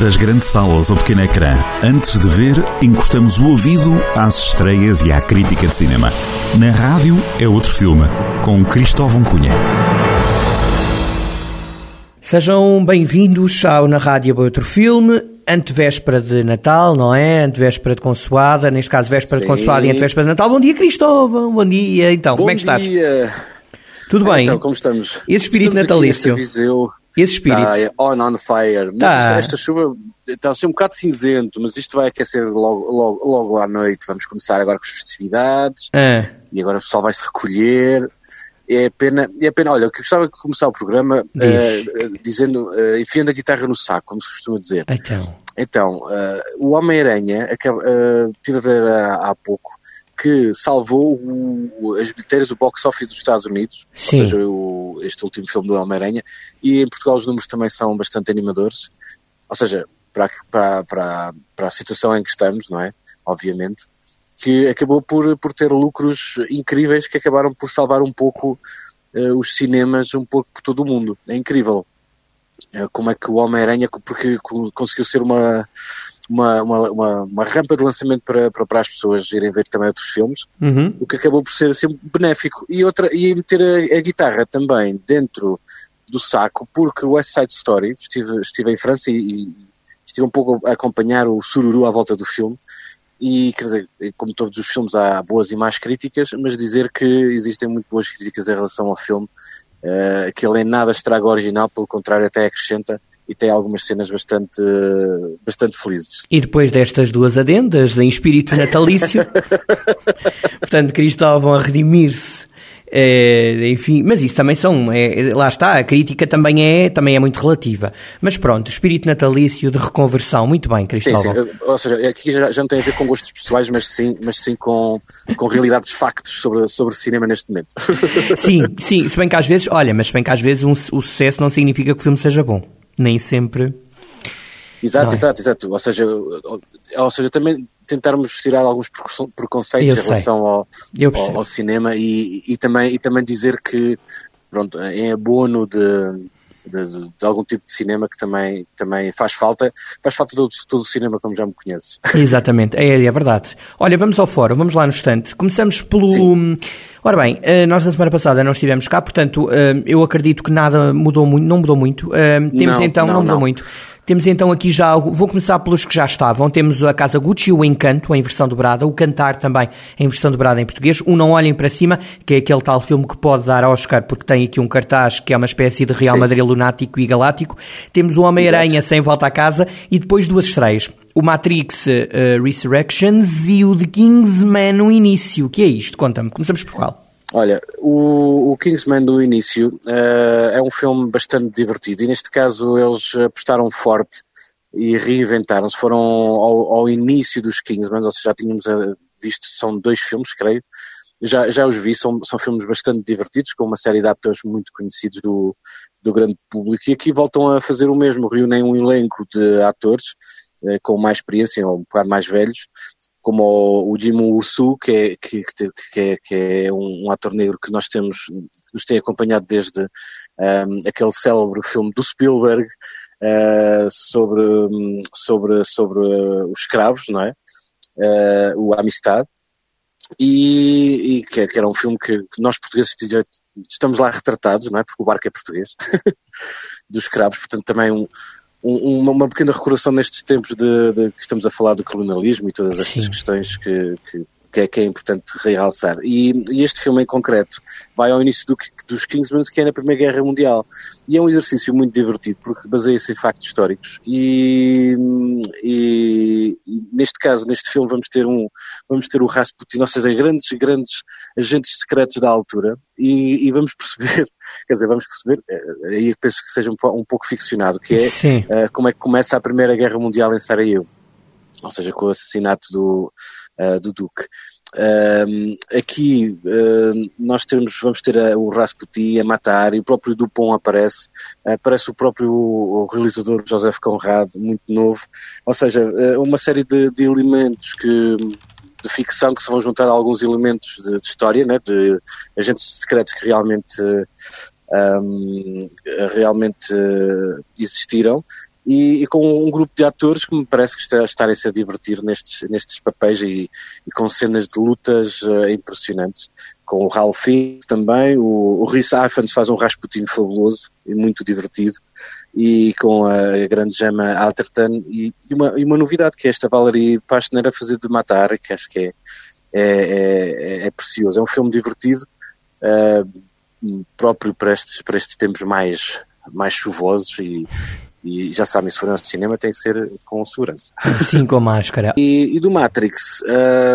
Das grandes salas ao pequeno ecrã, antes de ver, encostamos o ouvido às estreias e à crítica de cinema. Na rádio é outro filme, com Cristóvão Cunha. Sejam bem-vindos ao Na Rádio é Outro Filme, antevéspera de Natal, não é? Antevéspera de Consoada, neste caso véspera Sim. de Consoada e antevéspera de Natal. Bom dia, Cristóvão, bom dia. Então, Bom como é que estás? dia. Tudo bem? Então, como estamos? Esse espírito Estamos aqui natalício. Esse espírito. Está on, on fire. Mas Tá. isto- esta chuva está a ser um bocado cinzento, mas isto vai aquecer logo, logo, logo à noite. Vamos começar agora com as festividades Ah, e agora o pessoal vai se recolher. É pena, é pena. Olha, eu gostava de começar o programa eh, dizendo, eh, enfiando a guitarra no saco, como se costuma dizer. então. Então, eh, o Homem-Aranha, acaba- eh, tive a ver há, há pouco, que salvou o- as bilheteiras do box office dos Estados Unidos, Sim. ou seja, o- este último filme do Homem-Aranha, e em Portugal os números também são bastante animadores, ou seja, para, para, para, para a situação em que estamos, não é? Obviamente, que acabou por, por ter lucros incríveis que acabaram por salvar um pouco eh, os cinemas um pouco por todo o mundo. É incrível eh, como é que o Homem-Aranha, porque co- conseguiu ser uma, uma, uma, uma, uma rampa de lançamento para, para, para as pessoas irem ver também outros filmes, Uhum. o que acabou por ser assim benéfico. E, outra, e meter a, a guitarra também dentro do saco, porque o West Side Story, estive, estive em França e, e estive um pouco a acompanhar o sururu à volta do filme, e quer dizer, como todos os filmes há boas e más críticas, mas dizer que existem muito boas críticas em relação ao filme, eh, que ele em nada estraga o original, pelo contrário até acrescenta e tem algumas cenas bastante, bastante felizes. E depois destas duas adendas, em espírito natalício, portanto, Cristóvão a redimir-se. eh, enfim, mas isso também são, é, lá está, a crítica também é, também é muito relativa. Mas pronto, espírito natalício de reconversão, muito bem, Sim, Cristóvão. sim. Ou seja, aqui já, já não tem a ver com gostos pessoais, mas sim, mas sim com, com realidades factos sobre, sobre cinema neste momento. Sim, sim, se bem que às vezes, olha, mas se bem que às vezes um- o sucesso não significa que o filme seja bom. Nem sempre. Exato, é? exato, exato. Ou seja, ou, ou seja, também tentarmos tirar alguns preconce- preconceitos em relação ao, ao, ao cinema e, e, também, e também dizer que, pronto, em abono de, de, de- de algum tipo de cinema que também, também faz falta, faz falta todo, todo o cinema como já me conheces. Exatamente, é, é verdade. Olha, vamos ao fórum, vamos lá no instante. Começamos pelo. Sim. Ora bem, eh, nós na semana passada não estivemos cá, portanto, eh, eu acredito que nada mudou muito, não mudou muito. Eh, Temos Não, então, não, não, mudou não. muito. Temos então aqui já, algo- vou começar pelos que já estavam. Temos a Casa Gucci, o Encanto, em versão dobrada, o Cantar também em versão dobrada em português, o Não Olhem para Cima, que é aquele tal filme que pode dar Oscar, porque tem aqui um cartaz que é uma espécie de Real Sim. Madrid lunático e galáctico. Temos o Homem-Aranha sem volta a casa e depois duas estreias. O Matrix eh, Resurrections e o The Kingsman no início. O que é isto? Conta-me. Começamos por qual? Olha, o, o Kingsman do início eh, é um filme bastante divertido e neste caso eles apostaram forte e reinventaram-se. Foram ao, ao início dos Kingsman, ou seja, já tínhamos eh, visto, são dois filmes, creio. Já, já os vi, são, são filmes bastante divertidos, com uma série de atores muito conhecidos do, do grande público. E aqui voltam a fazer o mesmo, reúnem um elenco de atores eh, com mais experiência, ou um bocado mais velhos, como o, Jim Woo-soo, que é, que, que é, que é um, um ator negro que nós temos, nos tem acompanhado desde um, aquele célebre filme do Spielberg uh, sobre, sobre, sobre uh, os escravos, não é? Uh, o Amistad. E, e que, que era um filme que, nós portugueses estamos lá retratados, não é? Porque o barco é português, dos escravos, portanto também um, um- uma, pequena recordação nestes tempos de, de que estamos a falar do colonialismo e todas estas Sim. questões que, que, que, é, que é importante realçar. E, e este filme em concreto vai ao início do, dos Kingsmen, que é na Primeira Guerra Mundial. E é um exercício muito divertido, porque baseia-se em factos históricos. E, e- e neste caso, neste filme, vamos ter um vamos ter o Rasputin, ou seja, grandes, grandes agentes secretos da altura, e, e vamos perceber, quer dizer, vamos perceber, eh, aí penso que seja um, um pouco ficcionado, que é. Uh, como é que começa a Primeira Guerra Mundial em Sarajevo, ou seja, com o assassinato do, uh, do Duque. Aqui nós temos, vamos ter a- o Rasputin a matar e o próprio Dupont aparece, uh, aparece o próprio o realizador Joseph Conrad, muito novo, ou seja, uh, uma série de, de elementos que de ficção que se vão juntar a alguns elementos de, de história, né, de agentes secretos que realmente um, realmente uh, existiram e, e, com um grupo de atores que me parece que está, estarem-se a divertir nestes, nestes papéis e, e com cenas de lutas uh, impressionantes. Com o Ralph Fiennes também, o, o Rhys Ifans faz um Rasputin fabuloso e muito divertido, e com a grande Gemma Atherton, e, e, uma, e uma novidade que é esta Valerie Pastner a fazer de matar, que acho que é, é, é, é precioso. É um filme divertido, uh, próprio para estes, para estes tempos mais, mais chuvosos e, e já sabem, se forem ao cinema tem que ser com segurança. Sim, com máscara. E, e do Matrix,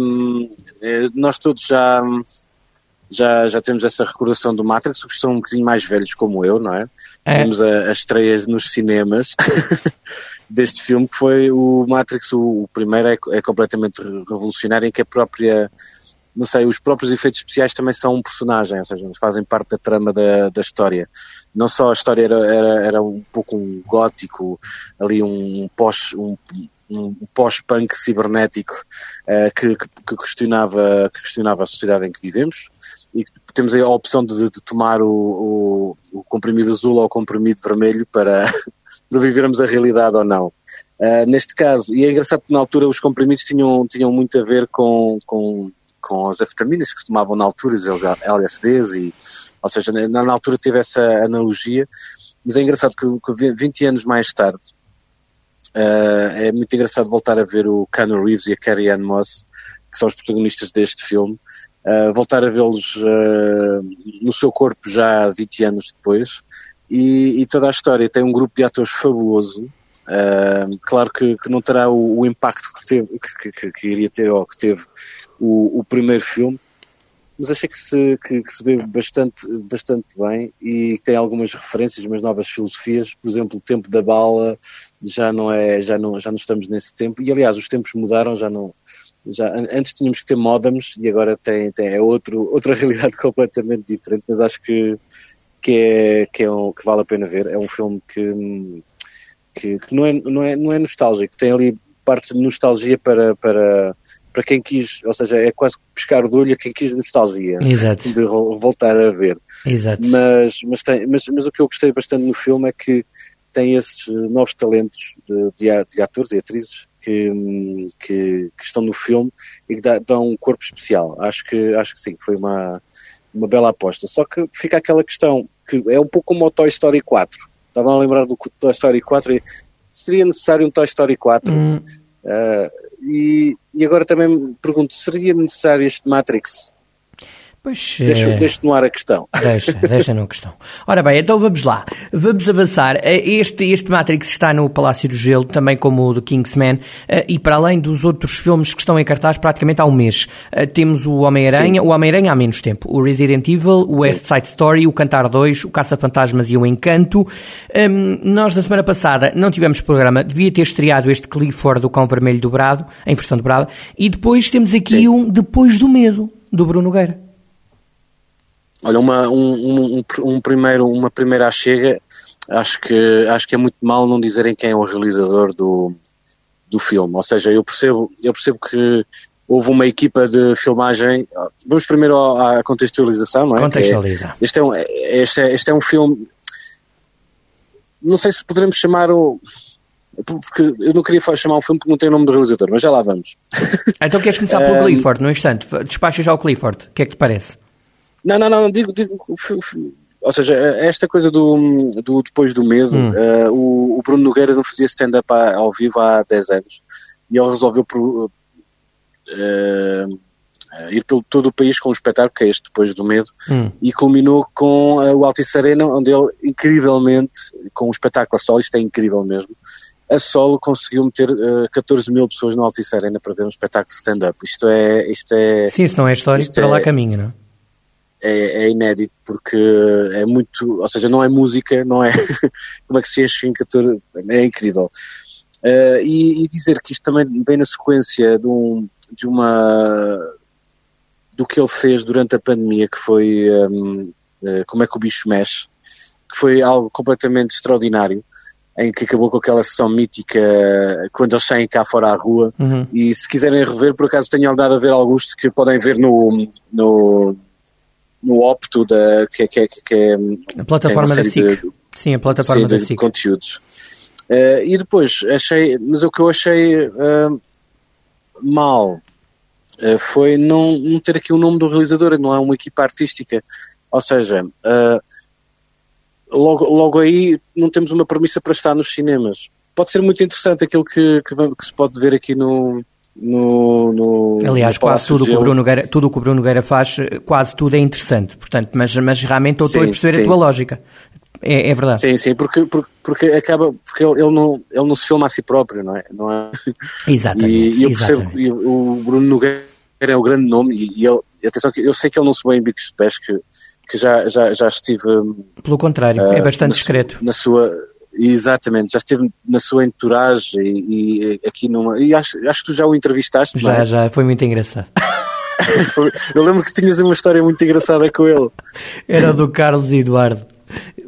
um, eh, nós todos já, já, já temos essa recordação do Matrix, que são um bocadinho mais velhos como eu, não é? é. Temos as estreias nos cinemas deste filme, que foi o Matrix, o, o primeiro é, é completamente revolucionário, em que a própria não sei, os próprios efeitos especiais também são um personagem, ou seja, fazem parte da trama da, da história. Não só a história era, era, era um pouco um gótico, ali um pós, um, um pós-punk cibernético uh, que, que, questionava, que questionava a sociedade em que vivemos e temos a opção de, de tomar o, o, o, comprimido azul ou o comprimido vermelho para, para vivermos a realidade ou não. Uh, neste caso, e é engraçado que na altura os comprimidos tinham, tinham muito a ver com, com com as afetaminas que se tomavam na altura, os LSDs, e, ou seja, na, na altura teve essa analogia, mas é engraçado que, que 20 anos mais tarde, uh, é muito engraçado voltar a ver o Keanu Reeves e a Carrie Ann Moss, que são os protagonistas deste filme, uh, voltar a vê-los uh, no seu corpo já 20 anos depois, e, e, toda a história. Tem um grupo de atores fabuloso, Uh, claro que, que, não terá o, o impacto que, teve, que, que, iria ter ou que teve o, o primeiro filme, mas achei que se, que, que, se vê bastante, bastante bem e tem algumas referências, umas novas filosofias, por exemplo, o tempo da bala já não é, já não, já não estamos nesse tempo, e aliás os tempos mudaram, já não, já, antes tínhamos que ter modems e agora tem, tem é outro, outra realidade completamente diferente, mas acho que, que, é, que, é um, que vale a pena ver, é um filme que, que, que não, é, não, é, não é nostálgico, tem ali parte de nostalgia para, para, para quem quis, ou seja, é quase pescar de olho a quem quis nostalgia Exato. de voltar a ver. Exato. Mas, mas, tem, mas, mas o que eu gostei bastante no filme é que tem esses novos talentos de, de, de atores e atrizes que, que, que, estão no filme e que dá, dão um corpo especial. Acho que, acho que sim, foi uma, uma bela aposta. Só que fica aquela questão que é um pouco como o Toy Story 4. Estava a lembrar do Toy Story 4 e seria necessário um Toy Story 4. Hum. Uh, e, e agora também me pergunto, seria necessário este Matrix? Pois, deixa, é... deixa no ar a questão. Deixa, deixa no questão. Ora bem, então vamos lá. Vamos avançar. Eh, este, este Matrix está no Palácio do Gelo, também como o do Kingsman, eh, e para além dos outros filmes que estão em cartaz praticamente há um mês. Temos o Homem-Aranha, o Homem-Aranha há menos tempo, o Resident Evil, o West Side Story, o Cantar 2, o Caça-Fantasmas e o Encanto. Um, nós, na semana passada, não tivemos programa, devia ter estreado este Clifford do Cão Vermelho dobrado, em versão dobrada, e depois temos aqui Sim. um Depois do Medo, do Bruno Nogueira. Olha, uma, um, um, um, primeiro, uma primeira chega, acho que, acho que é muito mal não dizerem quem é o realizador do, do filme. Ou seja, eu percebo, eu percebo que houve uma equipa de filmagem. Vamos primeiro à contextualização, não é? Contextualiza. É, este, é um, este, é, este é um filme. Não sei se poderemos chamar o. Porque eu não queria chamar um filme porque não tem o nome do realizador, mas já lá vamos. Então queres começar pelo Clifford, no instante? Despacha já o Clifford. O que é que te parece? Não, não, não, digo, digo ou seja, esta coisa do, do depois do medo, hum. uh, o, o, Bruno Nogueira não fazia stand-up ao vivo há 10 anos e ele resolveu uh, ir pelo todo o país com um espetáculo que é este Depois do Medo hum. e culminou com uh, o Altice Arena, onde ele incrivelmente, com um espetáculo a solo, isto é incrível mesmo, a solo conseguiu meter uh, 14 mil pessoas no Altice Arena para ver um espetáculo de stand-up. Isto é, isto é. Sim, isso não é histórico, para é, lá caminho, não é? É, é, inédito porque é muito, ou seja, não é música, não é como é que se enche em 14, é incrível. Uh, e, e, dizer que isto também vem na sequência de, um, de uma do que ele fez durante a pandemia, que foi um, uh, eh, como é que o bicho mexe, que foi algo completamente extraordinário em que acabou com aquela sessão mítica quando eles saem cá fora à rua. Uhum. E se quiserem rever, por acaso tenho andado a ver alguns que podem ver no, no, no Opto, da, que, que, que é a plataforma da SIC. De, sim, a plataforma sim, da SIC. conteúdos. Uh, e depois achei, mas o que eu achei uh, mal uh, foi não, não ter aqui o nome do realizador, não é uma equipa artística. Ou seja, logo, logo aí não temos uma premissa para estar nos cinemas. Pode ser muito interessante aquilo que, que, que se pode ver aqui no, no, no, Aliás, no quase tudo o, que o Bruno Nogueira, tudo o que o Bruno Nogueira faz, quase tudo é interessante, portanto, mas, mas realmente eu estou a perceber sim. a tua lógica. É, é, verdade. Sim, sim, porque, porque, porque acaba, porque ele, não, ele não se filma a si próprio, não é? Não é? Exatamente. E, eu percebo, exatamente. o Bruno Nogueira é o grande nome e, ele, atenção que eu sei que ele não se põe em bicos de pés, que, que já, já, já estive. Pelo contrário, uh, é bastante na discreto. na sua, Exatamente, já esteve na sua entourage e, e aqui numa. E acho, acho que tu já o entrevistaste. Já, é? já, foi muito engraçado. Eu lembro que tinhas uma história muito engraçada com ele. Era do Carlos Eduardo.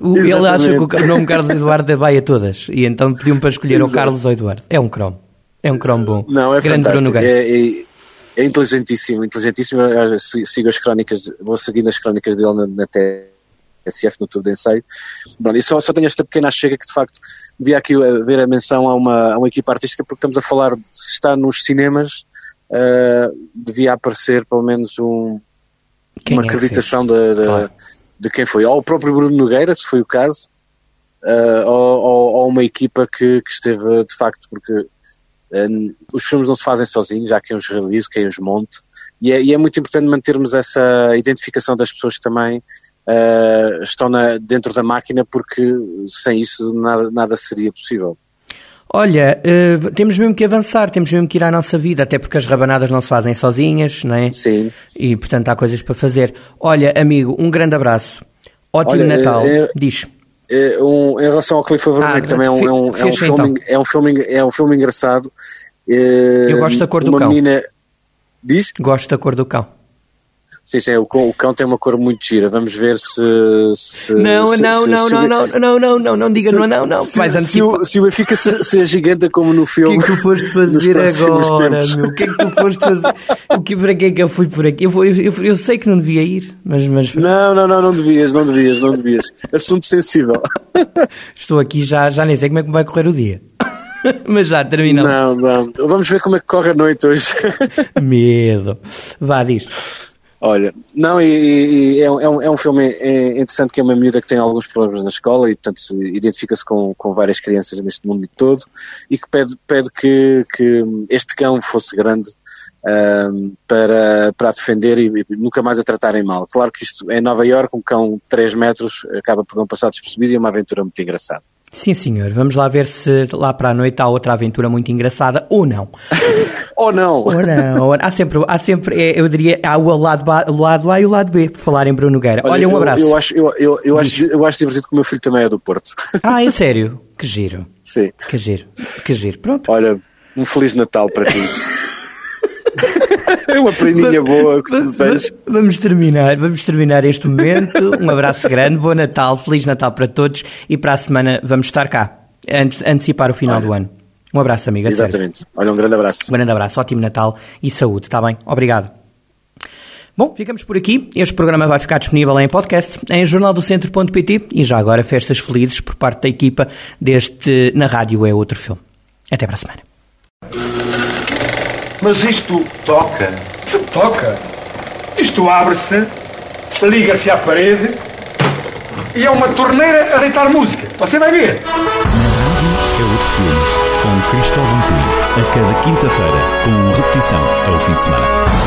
O, ele acha que o nome Carlos Eduardo vai a todas e então pediu-me para escolher Exato. o Carlos ou Eduardo. É um cromo. É um cromo bom. Não, é Grande fantástico. É, é, é, inteligentíssimo, inteligentíssimo. Eu sigo as crónicas, vou seguindo as crónicas dele na, na SF no Tubo de Ensaio. Bom, e só, só tenho esta pequena chega que de facto devia aqui haver a menção a uma, a uma equipa artística porque estamos a falar de se está nos cinemas uh, devia aparecer pelo menos um, uma é acreditação de, de, claro. de, quem foi, ou o próprio Bruno Nogueira, se foi o caso, uh, ou, ou, ou, uma equipa que, que esteve de facto, porque uh, os filmes não se fazem sozinhos, há quem os realize, quem os monte, e é, e é muito importante mantermos essa identificação das pessoas que também uh, estão na, dentro da máquina, porque sem isso nada, nada seria possível. Olha, uh, temos mesmo que avançar, temos mesmo que ir à nossa vida, até porque as rabanadas não se fazem sozinhas, não é? Sim. E portanto há coisas para fazer. Olha, amigo, um grande abraço. Ótimo Olha, Natal. É, Diz. É um, em relação ao Cliff Vermelho, ah, que também é um, é um, é um filme, então. é, um filme, é um filme engraçado. Eu gosto da cor do cão. Menina... Diz? Gosto da cor do cão. Sim, sim, o, o cão tem uma cor muito gira. Vamos ver se. se não, se, não, se, não, se, não, não, não, não, não, não, diga, não, não, não. Vais se, o, se o Benfica se, se giganta como no filme. O que é que tu foste fazer agora, meu? O que é que tu foste fazer? O que, para que é que eu fui por aqui? Eu, eu, eu, eu, sei que não devia ir, mas, mas. Não, não, não, não devias, não devias, não devias. Assunto sensível. Estou aqui já, já nem sei como é que vai correr o dia. Mas já, termina. Não, não. Vamos ver como é que corre a noite hoje. Medo. Vá, diz. Olha, não, e, e é, um, é um filme interessante que é uma miúda que tem alguns problemas na escola e, portanto, identifica-se com, com várias crianças neste mundo todo e que pede, pede que, que este cão fosse grande um, para, para a defender e, e, nunca mais a tratarem mal. Claro que isto é em Nova York, um cão de 3 metros acaba por não passar despercebido e é uma aventura muito engraçada. Sim, senhor. Vamos lá ver se lá para a noite há outra aventura muito engraçada ou não. ou não. Ou não. Há sempre, há sempre é, eu diria, há o lado, o lado A e o lado B, por falar em Bruno Nogueira. Olha, Olha um abraço. Eu, eu, acho, eu, eu, eu acho, eu acho divertido que o meu filho também é do Porto. Ah, é sério? Que giro. Sim. Que giro. Que giro. Pronto. Olha, um Feliz Natal para ti. É uma prendinha boa que tu tens. Vamos terminar, vamos terminar este momento. Um abraço grande, bom Natal, Feliz Natal para todos e para a semana vamos estar cá, antecipar o final Olha. do ano. Um abraço, amiga. Exatamente. Sério. Olha, um grande abraço. Um grande abraço, ótimo Natal e saúde, está bem? Obrigado. Bom, ficamos por aqui. Este programa vai ficar disponível em podcast em jornaldocentro.pt e já agora festas felizes por parte da equipa deste Na Rádio é Outro Filme. Até para a semana. Mas isto toca. Se toca. Isto abre-se, liga-se à parede e é uma torneira a deitar música. Você vai ver. É outro filme, com Cristóvão Pinho, a cada quinta-feira, com repetição ao fim de semana.